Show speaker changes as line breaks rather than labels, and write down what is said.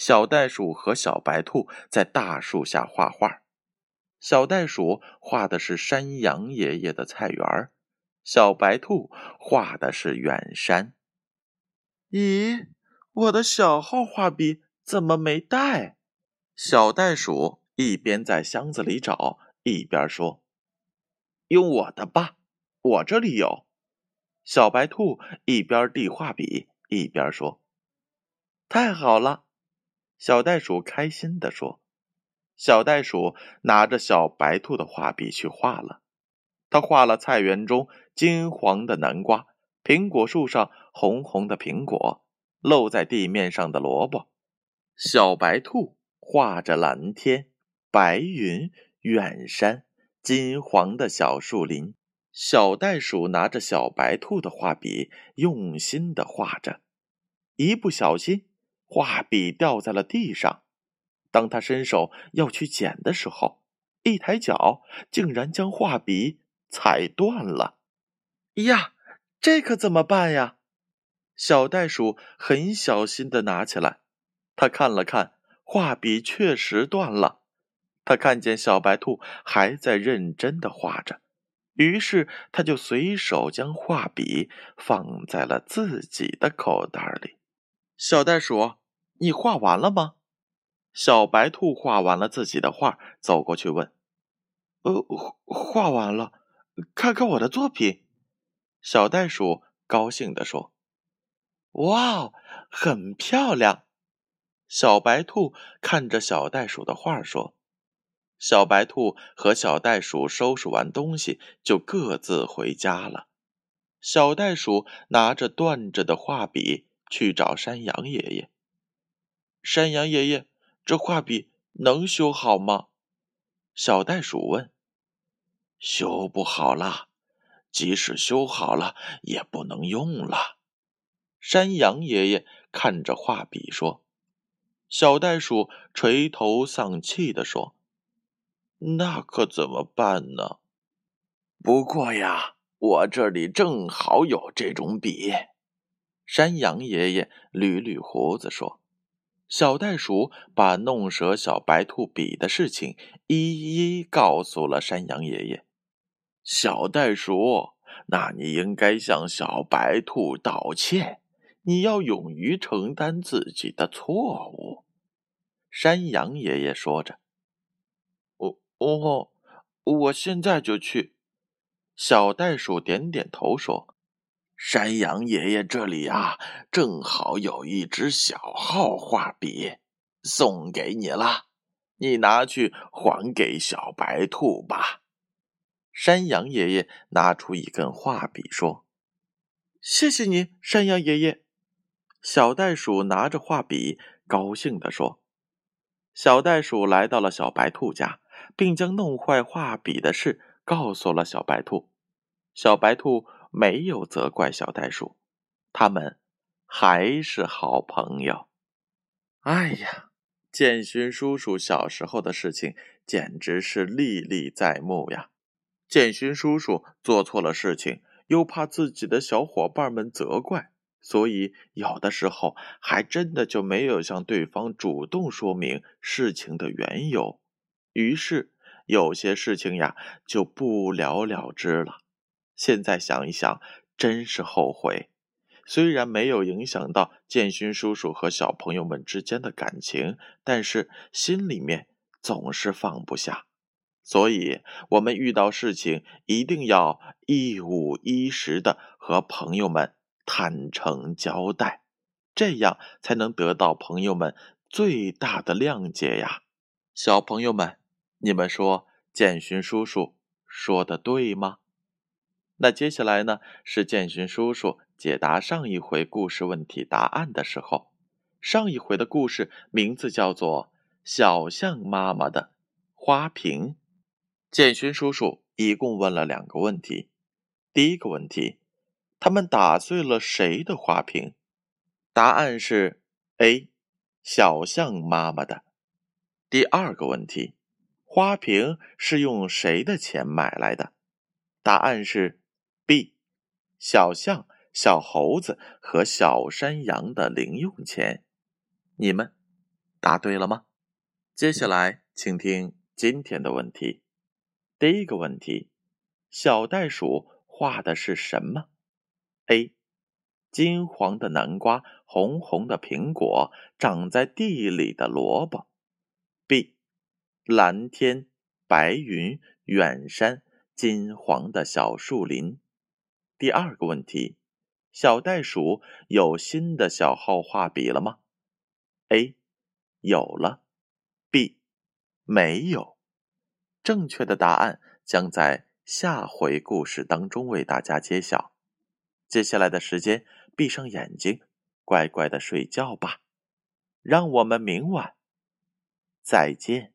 小袋鼠和小白兔在大树下画画。小袋鼠画的是山羊爷爷的菜园儿，小白兔画的是远山。咦，我的小号画笔怎么没带？小袋鼠一边在箱子里找，一边说：“用我的吧，我这里有。”小白兔一边递画笔，一边说。太好了，小袋鼠开心地说：“小袋鼠拿着小白兔的画笔去画了。他画了菜园中金黄的南瓜，苹果树上红红的苹果，露在地面上的萝卜。小白兔画着蓝天、白云、远山、金黄的小树林。小袋鼠拿着小白兔的画笔，用心地画着，一不小心。”画笔掉在了地上，当他伸手要去捡的时候，一抬脚竟然将画笔踩断了。呀，这可怎么办呀？小袋鼠很小心的拿起来，他看了看，画笔确实断了。他看见小白兔还在认真的画着，于是他就随手将画笔放在了自己的口袋里。小袋鼠。你画完了吗？小白兔画完了自己的画，走过去问：“呃，画完了，看看我的作品。”小袋鼠高兴地说：“哇，很漂亮！”小白兔看着小袋鼠的画说：“小白兔和小袋鼠收拾完东西，就各自回家了。小袋鼠拿着断着的画笔去找山羊爷爷。”山羊爷爷，这画笔能修好吗？小袋鼠问。修不好啦，即使修好了，也不能用了。山羊爷爷看着画笔说。小袋鼠垂头丧气地说：“那可怎么办呢？不过呀，我这里正好有这种笔。”山羊爷爷捋捋胡子说。小袋鼠把弄折小白兔笔的事情一一告诉了山羊爷爷。小袋鼠，那你应该向小白兔道歉，你要勇于承担自己的错误。山羊爷爷说着。哦哦，我现在就去。小袋鼠点点头说。山羊爷爷这里啊，正好有一支小号画笔，送给你了，你拿去还给小白兔吧。山羊爷爷拿出一根画笔说：“谢谢你，山羊爷爷。”小袋鼠拿着画笔，高兴地说：“小袋鼠来到了小白兔家，并将弄坏画笔的事告诉了小白兔。小白兔。”没有责怪小袋鼠，他们还是好朋友。哎呀，建勋叔叔小时候的事情简直是历历在目呀！建勋叔叔做错了事情，又怕自己的小伙伴们责怪，所以有的时候还真的就没有向对方主动说明事情的缘由，于是有些事情呀就不了了之了。现在想一想，真是后悔。虽然没有影响到建勋叔叔和小朋友们之间的感情，但是心里面总是放不下。所以，我们遇到事情一定要一五一十的和朋友们坦诚交代，这样才能得到朋友们最大的谅解呀。小朋友们，你们说建勋叔叔说的对吗？那接下来呢，是建勋叔叔解答上一回故事问题答案的时候。上一回的故事名字叫做《小象妈妈的花瓶。建勋叔叔一共问了两个问题。第一个问题，他们打碎了谁的花瓶？答案是 A，小象妈妈的。第二个问题，花瓶是用谁的钱买来的？答案是小象、小猴子和小山羊的零用钱。你们答对了吗？接下来，请听今天的问题。第一个问题，小袋鼠画的是什么？A，金黄的南瓜，红红的苹果，长在地里的萝卜。B，蓝天白云，远山，金黄的小树林。第二个问题，小袋鼠有新的小号画笔了吗？A 有了，B 没有。正确的答案将在下回故事当中为大家揭晓。接下来的时间，闭上眼睛，乖乖的睡觉吧。让我们明晚再见。